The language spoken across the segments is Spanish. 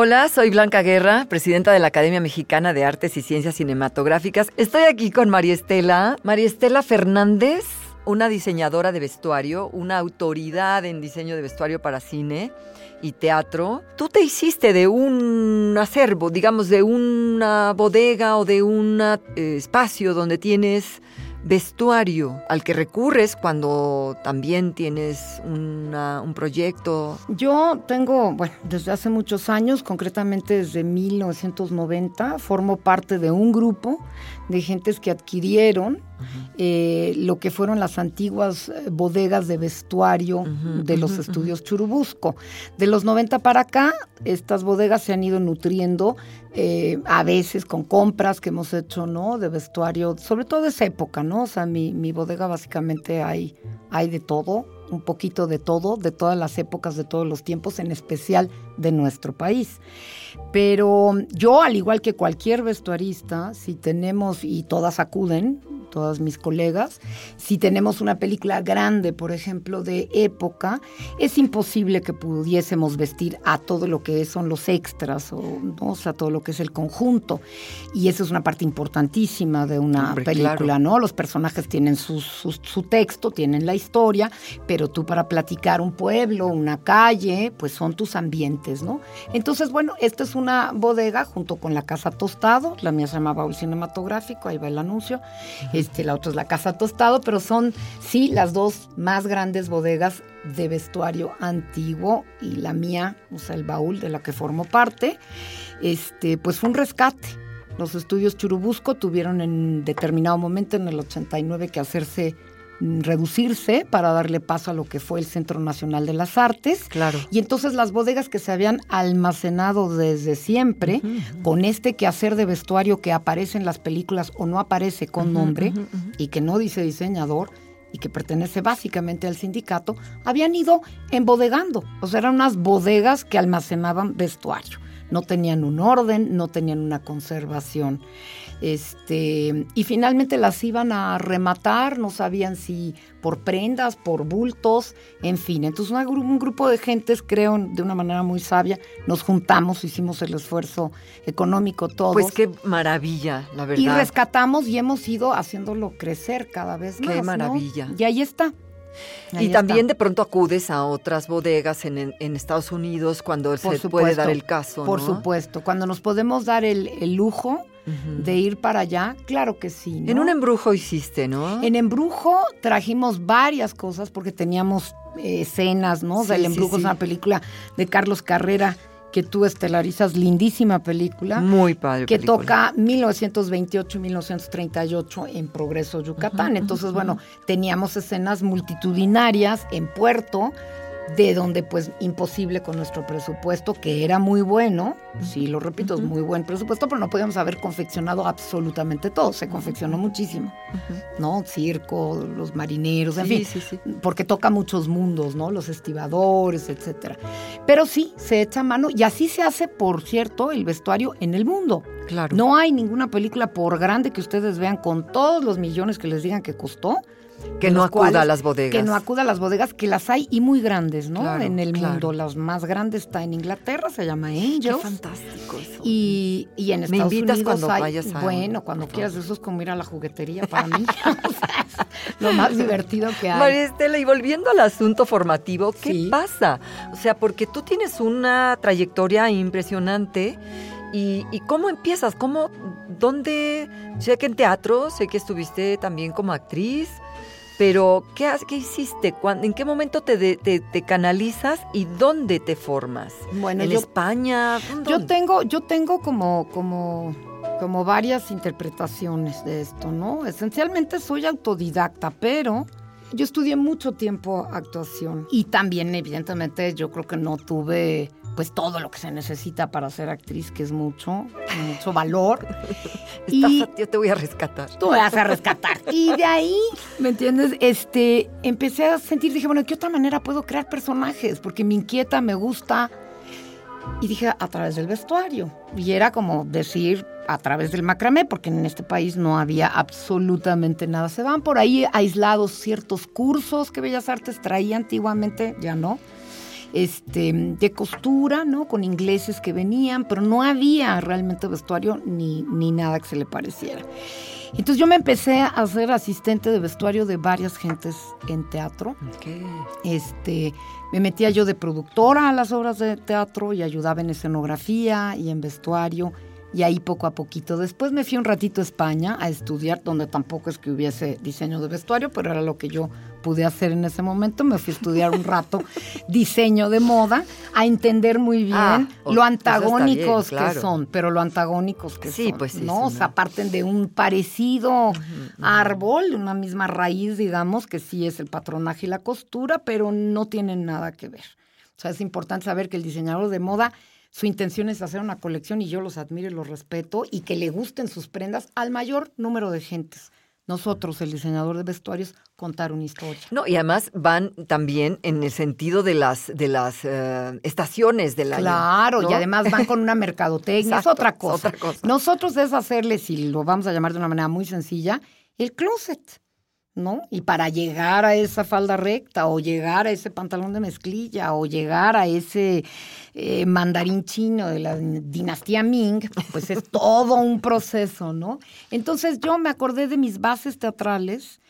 Hola, soy Blanca Guerra, presidenta de la Academia Mexicana de Artes y Ciencias Cinematográficas. Estoy aquí con María Estela, María Estela Fernández, una diseñadora de vestuario, una autoridad en diseño de vestuario para cine y teatro. Tú te hiciste de un acervo, digamos, de una bodega o de un eh, espacio donde tienes vestuario al que recurres cuando también tienes un proyecto? Yo tengo, bueno, desde hace muchos años, concretamente desde 1990, formo parte de un grupo de gentes que adquirieron eh, lo que fueron las antiguas eh, bodegas de vestuario de los estudios Churubusco. De los 90 para acá, estas bodegas se han ido nutriendo eh, a veces con compras que hemos hecho, ¿no? De vestuario, sobre todo de esa época, ¿no? O sea, mi, mi bodega básicamente hay, hay de todo, un poquito de todo, de todas las épocas, de todos los tiempos, en especial de nuestro país. Pero yo, al igual que cualquier vestuarista, si tenemos, y todas acuden, todas mis colegas, si tenemos una película grande, por ejemplo, de época, es imposible que pudiésemos vestir a todo lo que son los extras, o, ¿no? sea, todo lo que es el conjunto. Y eso es una parte importantísima de una película, ¿no? Los personajes tienen su, su texto, tienen la historia, pero tú para platicar un pueblo, una calle, pues son tus ambientes, ¿no? Entonces, bueno, esta es una bodega junto con la Casa Tostado, la mía se llama Baúl Cinematográfico, ahí va el anuncio. Este, la otra es la Casa Tostado, pero son, sí, las dos más grandes bodegas de vestuario antiguo y la mía, o sea, el baúl de la que formo parte, este, pues fue un rescate. Los estudios Churubusco tuvieron en determinado momento, en el 89, que hacerse reducirse para darle paso a lo que fue el Centro Nacional de las Artes. Claro. Y entonces las bodegas que se habían almacenado desde siempre, con este quehacer de vestuario que aparece en las películas o no aparece con nombre y que no dice diseñador, y que pertenece básicamente al sindicato, habían ido embodegando. O sea, eran unas bodegas que almacenaban vestuario. No tenían un orden, no tenían una conservación. Este, y finalmente las iban a rematar, no sabían si por prendas, por bultos, en fin. Entonces un grupo de gentes, creo, de una manera muy sabia, nos juntamos, hicimos el esfuerzo económico todos. Pues qué maravilla, la verdad. Y rescatamos y hemos ido haciéndolo crecer cada vez más. Qué maravilla. Y ahí está. Y también de pronto acudes a otras bodegas en, Estados Unidos cuando se puede dar el caso. Por supuesto, cuando nos podemos dar el, el lujo de ir para allá, claro que sí. En un embrujo hiciste, ¿no? En embrujo trajimos varias cosas porque teníamos eh, escenas, ¿no? o sea, el embrujo es una película de Carlos Carrera que tú estelarizas, lindísima película. Muy padre. Que toca 1928 1938 en Progreso, Yucatán. Entonces, bueno, teníamos escenas multitudinarias en Puerto, de donde pues imposible con nuestro presupuesto, que era muy bueno, sí, lo repito, es muy buen presupuesto, pero no podíamos haber confeccionado absolutamente todo, se confeccionó muchísimo, ¿no? Circo, los marineros, en fin, porque toca muchos mundos, ¿no? Los estibadores, etcétera. Pero sí, se echa mano y así se hace, por cierto, el vestuario en el mundo. Claro. No hay ninguna película, por grande que ustedes vean, con todos los millones que les digan que costó, que no acuda a las bodegas. Que no acuda a las bodegas, que las hay y muy grandes, ¿no? en el mundo. Las más grandes está en Inglaterra, se llama Angels. Qué fantástico eso. Y, y en Estados Me invitas Unidos cuando vayas a Bueno, cuando quieras, eso es como ir a la juguetería para mí. lo más divertido que hay. María Estela, y volviendo al asunto formativo, ¿qué pasa? O sea, porque tú tienes una trayectoria impresionante ¿Y, y cómo empiezas? ¿Cómo, dónde? Sé que en teatro, sé que estuviste también como actriz, pero ¿qué, has- qué hiciste? ¿Cuándo- ¿En qué momento te, de- te, te canalizas y dónde te formas? Bueno, ¿En yo- España? Yo tengo, yo tengo como, como, como varias interpretaciones de esto, ¿no? Esencialmente soy autodidacta, pero yo estudié mucho tiempo actuación y también, evidentemente, yo creo que no tuve pues todo lo que se necesita para ser actriz, que es mucho, mucho valor. Estás y- yo te voy a rescatar. tú me vas a rescatar. Y de ahí, ¿me entiendes? Este, empecé a sentir, dije, bueno, ¿de qué otra manera puedo crear personajes? Porque me inquieta, me gusta. Y dije, a través del vestuario. Y era como decir, a través del macramé, porque en este país no había absolutamente nada. Se van por ahí aislados ciertos cursos que Bellas Artes traía antiguamente, ya no este, de costura, ¿no? Con ingleses que venían, pero no había realmente vestuario ni, ni nada que se le pareciera. Entonces yo me empecé a ser asistente de vestuario de varias gentes en teatro. ¿Qué? Este, me metía yo de productora a las obras de teatro y ayudaba en escenografía y en vestuario. Y ahí poco a poquito. Después me fui un ratito a España a estudiar, donde tampoco es que hubiese diseño de vestuario, pero era lo que yo pude hacer en ese momento. Me fui a estudiar un rato diseño de moda, a entender muy bien Ah, o- lo antagónicos bien, que son, pero lo antagónicos que Sí, son. pues sí, ¿no? O sea, parten de un parecido árbol, una misma raíz, digamos, que sí es el patronaje y la costura, pero no tienen nada que ver. O sea, es importante saber que el diseñador de moda, su intención es hacer una colección y yo los admiro y los respeto y que le gusten sus prendas al mayor número de gentes. Nosotros, el diseñador de vestuarios, contar una historia. No, y además van también en el sentido de las, de las eh, estaciones del año. Claro, ¿no? y además van con una mercadotecnia, Exacto, es otra es cosa. otra cosa. Nosotros es hacerle, si lo vamos a llamar de una manera muy sencilla, el closet, ¿no? Y para llegar a esa falda recta, o llegar a ese pantalón de mezclilla, o llegar a ese eh, mandarín chino de la dinastía Ming, pues es todo un proceso, ¿no? Entonces yo me acordé de mis bases teatrales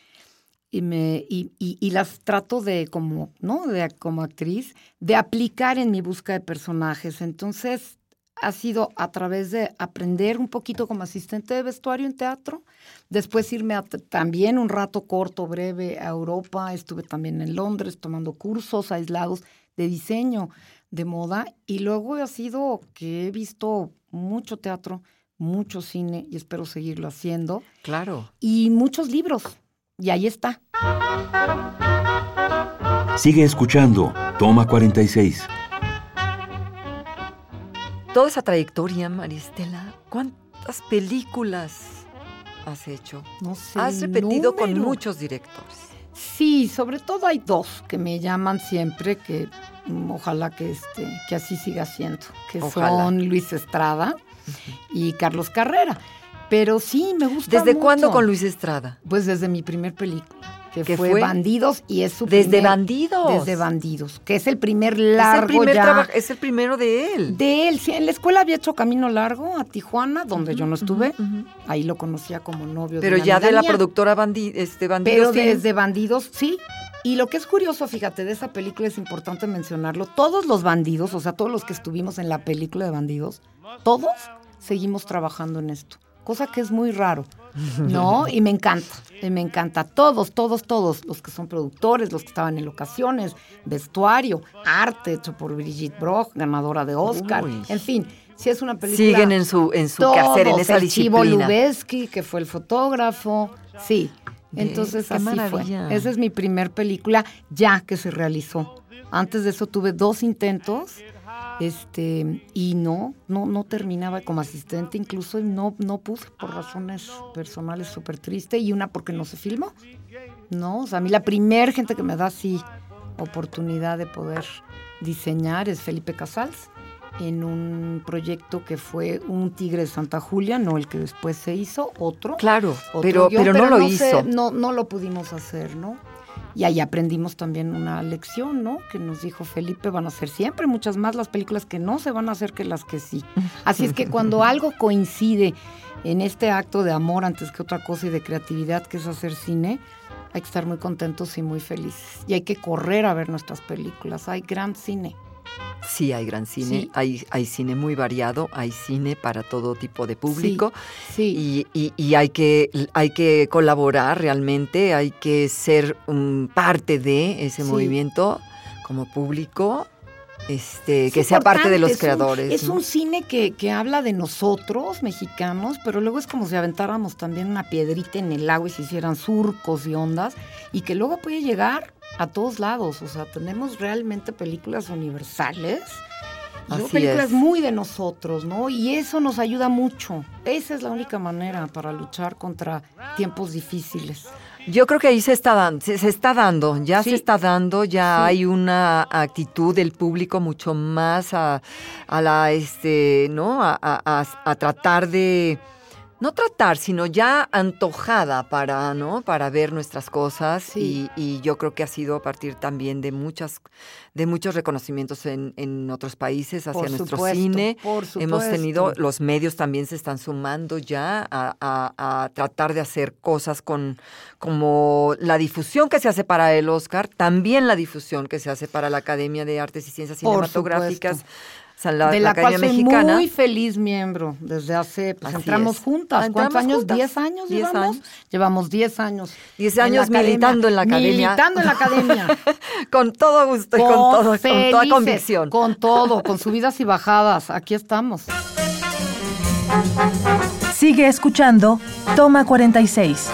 y, me, y, y- y las trato de como, ¿no? De, como actriz, de aplicar en mi busca de personajes. Entonces, ha sido a través de aprender un poquito como asistente de vestuario en teatro, después irme a también un rato corto, breve, a Europa, estuve también en Londres tomando cursos aislados de diseño de moda y luego ha sido que he visto mucho teatro, mucho cine y espero seguirlo haciendo Claro. y muchos libros. Y ahí está. Sigue escuchando. Toma 46. Toda esa trayectoria, Maristela, ¿cuántas películas has hecho? No sé. Has repetido con muchos directores. Sí, sobre todo hay dos que me llaman siempre, que mm, ojalá que, este, que así siga siendo, que Ojalá. son Luis Estrada y Carlos Carrera. Pero sí, me gusta ¿Desde mucho. cuándo con Luis Estrada? Pues desde mi primer película, que ¿Qué fue, fue? Bandidos y es su Desde primer- Bandidos. Desde Bandidos, que es el primer Es el, largo primer ya traba- es el primero de él. de él. Sí, en la escuela había hecho Camino Largo a Tijuana, donde yo no estuve. Ahí lo conocía como novio Pero de ya de la mía. productora Bandi, este, Bandidos. Pero desde Bandidos, sí. Y lo que es curioso, fíjate, de esa película es importante mencionarlo. Todos los bandidos, o sea, todos los que estuvimos en la película de Bandidos, todos seguimos trabajando en esto. Cosa que es muy raro, ¿no? Y me encanta, y me encanta. Todos, todos, todos, los que son productores, los que estaban en locaciones, vestuario, arte hecho por Brigitte Brock, ganadora de Oscar. Uy. En fin, si es una película. Siguen en su, en su quehacer, en esa el Chivo disciplina. Lubeski, que fue el fotógrafo. Sí. Entonces qué así maravilla. fue. Esa es mi primer película ya que se realizó. Antes de eso tuve dos intentos. Este, y no, no, no terminaba como asistente, incluso no, no pude por razones personales súper triste, y una porque no se filmó. No, o sea, a mí la primer gente que me da así oportunidad de poder diseñar es Felipe Casals en un proyecto que fue un Tigre de Santa Julia, no el que después se hizo, otro. Claro, otro pero, guion, pero no lo hizo. no, no lo pudimos hacer, ¿no? Y ahí aprendimos también una lección, ¿no? Que nos dijo Felipe, van a ser siempre muchas más las películas que no se van a hacer que las que sí. Así es que cuando algo coincide en este acto de amor antes que otra cosa y de creatividad que es hacer cine, hay que estar muy contentos y muy felices. Y hay que correr a ver nuestras películas. Hay gran cine. Sí, hay gran cine, Sí. hay, hay cine muy variado, hay cine para todo tipo de público Sí. y, y- y hay, que, hay que colaborar realmente, hay que ser parte de ese movimiento como público, este, Es que sea parte de los es un- creadores. es un cine que, que habla de nosotros, mexicanos, pero luego es como si aventáramos también una piedrita en el agua y se hicieran surcos y ondas, y que luego puede llegar a todos lados. O sea, tenemos realmente películas universales. Así películas es. muy de nosotros, ¿no? Y eso nos ayuda mucho. Esa es la única manera para luchar contra tiempos difíciles. Yo creo que ahí se está dando, se, se está dando, ya Sí. se está dando, ya Sí. hay una actitud del público mucho más a, a la este, ¿no? A, a- a- a tratar de no tratar, sino ya antojada para, ¿no? Para ver nuestras cosas Sí. y, y yo creo que ha sido a partir también de muchas, de muchos reconocimientos en, en otros países hacia Por nuestro supuesto, cine. por Hemos tenido, los medios también se están sumando ya a, a- a tratar de hacer cosas con como la difusión que se hace para el Oscar, también la difusión que se hace para la Academia de Artes y Ciencias Cinematográficas. O sea, la, de la la, cual Academia soy Mexicana. muy feliz miembro desde hace, pues Así entramos es. juntas. Entramos ¿Cuántos años? juntas. ¿Diez años Diez llevamos? años. Llevamos diez años. 10 en la años academia. militando en la academia. Militando en la academia. con todo gusto y con, todo, con toda felices, convicción. Con todo, con subidas y bajadas. Aquí estamos. Sigue escuchando Toma 46.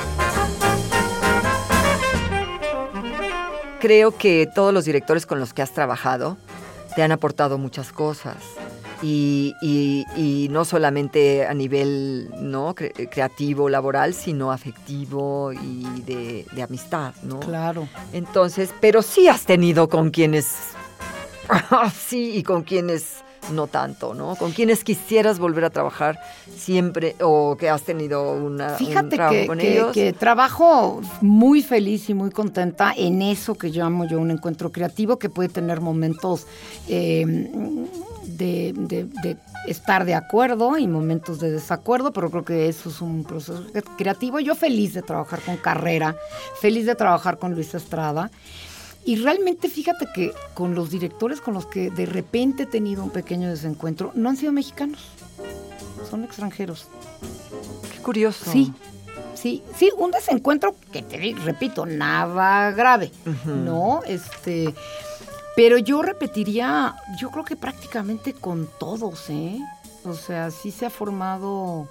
Creo que todos los directores con los que has trabajado te han aportado muchas cosas. Y, y- y no solamente a nivel ¿no? cre- creativo, laboral, sino afectivo y de, de amistad, ¿no? Claro. Entonces, pero sí has tenido con quienes sí y con quienes no tanto, ¿no? Con quienes quisieras volver a trabajar siempre o que has tenido una, un Fíjate trabajo que, con que- ellos. que trabajo muy feliz y muy contenta en eso que llamo yo un encuentro creativo que puede tener momentos eh, de, de- de estar de acuerdo y momentos de desacuerdo, pero creo que eso es un proceso creativo. Yo feliz de trabajar con Carrera, feliz de trabajar con Luis Estrada. Y realmente fíjate que con los directores con los que de repente he tenido un pequeño desencuentro, no han sido mexicanos, son extranjeros. Qué curioso. Sí, sí, sí, un desencuentro que te repito, nada grave. ¿no? Este, pero yo repetiría, yo creo que prácticamente con todos, ¿eh? O sea, sí se ha formado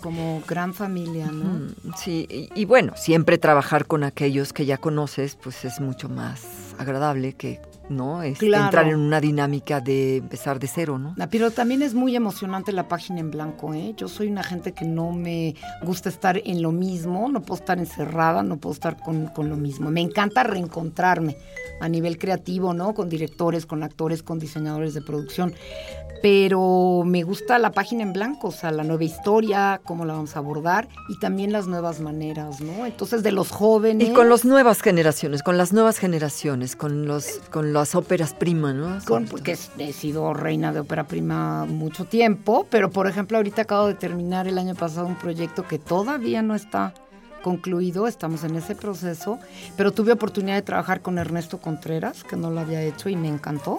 como gran familia, ¿no? Sí, y, y bueno, siempre trabajar con aquellos que ya conoces, pues es mucho más agradable que no Este, Claro. entrar en una dinámica de empezar de cero, ¿no? Ah, Pero también es muy emocionante la página en blanco, ¿eh? Yo soy una gente que no me gusta estar en lo mismo, no puedo estar encerrada, no puedo estar con, con lo mismo. Me encanta reencontrarme a nivel creativo, ¿no? Con directores, con actores, con diseñadores de producción. Pero me gusta la página en blanco, o sea, la nueva historia, cómo la vamos a abordar y también las nuevas maneras, ¿no? Entonces, de los jóvenes. Y con las nuevas generaciones, con las nuevas generaciones, con los con las óperas prima, ¿no? con- porque he sido reina de ópera prima mucho tiempo, pero por ejemplo ahorita acabo de terminar el año pasado un proyecto que todavía no está concluido, estamos en ese proceso, pero tuve oportunidad de trabajar con Ernesto Contreras, que no lo había hecho y me encantó.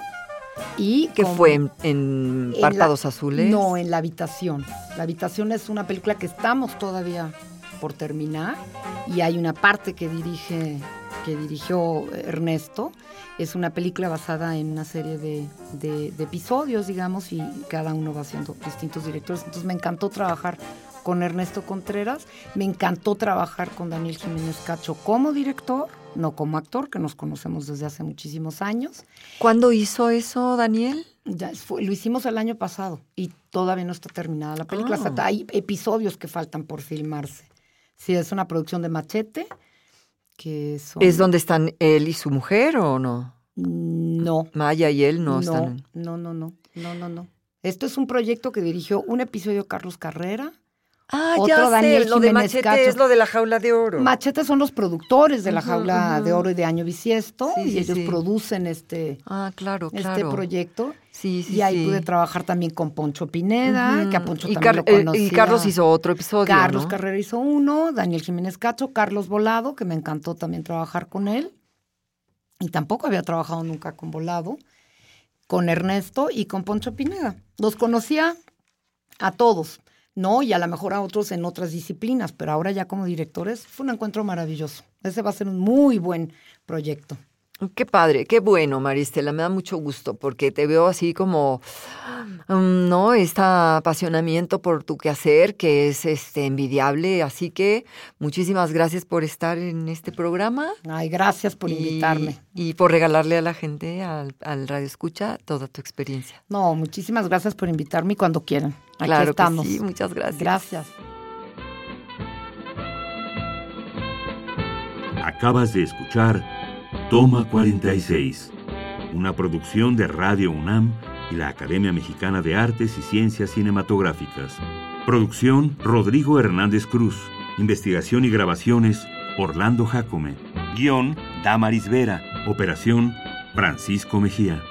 Y con- fue en, en en Párpados la- Azules. No, en La Habitación. La Habitación es una película que estamos todavía por terminar y hay una parte que dirige que dirigió Ernesto. Es una película basada en una serie de, de- de episodios, digamos, y cada uno va haciendo distintos directores. Entonces me encantó trabajar con Ernesto Contreras, me encantó trabajar con Daniel Jiménez Cacho como director, no como actor, que nos conocemos desde hace muchísimos años. ¿Cuándo hizo eso, Daniel? Ya fue- lo hicimos el año pasado y todavía no está terminada la película. Hasta hay episodios que faltan por filmarse. Sí, es una producción de Machete, que son... ¿Es donde están él y su mujer o no? No, Maya y él no, no, están. no, no, no, no, no, no. Esto es un proyecto que dirigió un episodio Carlos Carrera. Ah, Otro ya sé, Daniel lo de Jiménez Machete Cacho. es lo de la jaula de oro. Machete son los productores de la jaula de oro y de año bisiesto Sí, y sí, ellos sí. producen este, ah, claro, este claro. proyecto. Sí, sí, y ahí pude trabajar también con Poncho Pineda, que a. Poncho y, también Car- lo eh, conocía. y Carlos hizo otro episodio, Carlos ¿no? Carrera hizo uno, Daniel Jiménez Cacho, Carlos Volado, que me encantó también trabajar con él. Y tampoco había trabajado nunca con Volado. con Ernesto y con Poncho Pineda. Los conocía a todos, ¿no? Y a lo mejor a otros en otras disciplinas, pero ahora ya como directores fue un encuentro maravilloso. Ese va a ser un muy buen proyecto. Qué padre, qué bueno, Maristela, me da mucho gusto porque te veo así como, mm, ¿no? Este apasionamiento por tu quehacer que es este envidiable, así que muchísimas gracias por estar en este programa. Ay, gracias por invitarme. Y por regalarle a la gente, al, al, Radio Escucha, toda tu experiencia. No, muchísimas gracias por invitarme cuando quieran. Aquí claro estamos. Que sí, muchas gracias. Gracias. Acabas de escuchar Toma 46, una producción de Radio UNAM y la Academia Mexicana de Artes y Ciencias Cinematográficas. Producción Rodrigo Hernández Cruz. Investigación y grabaciones Orlando Jacome. Guión Damaris Vera. Operación Francisco Mejía.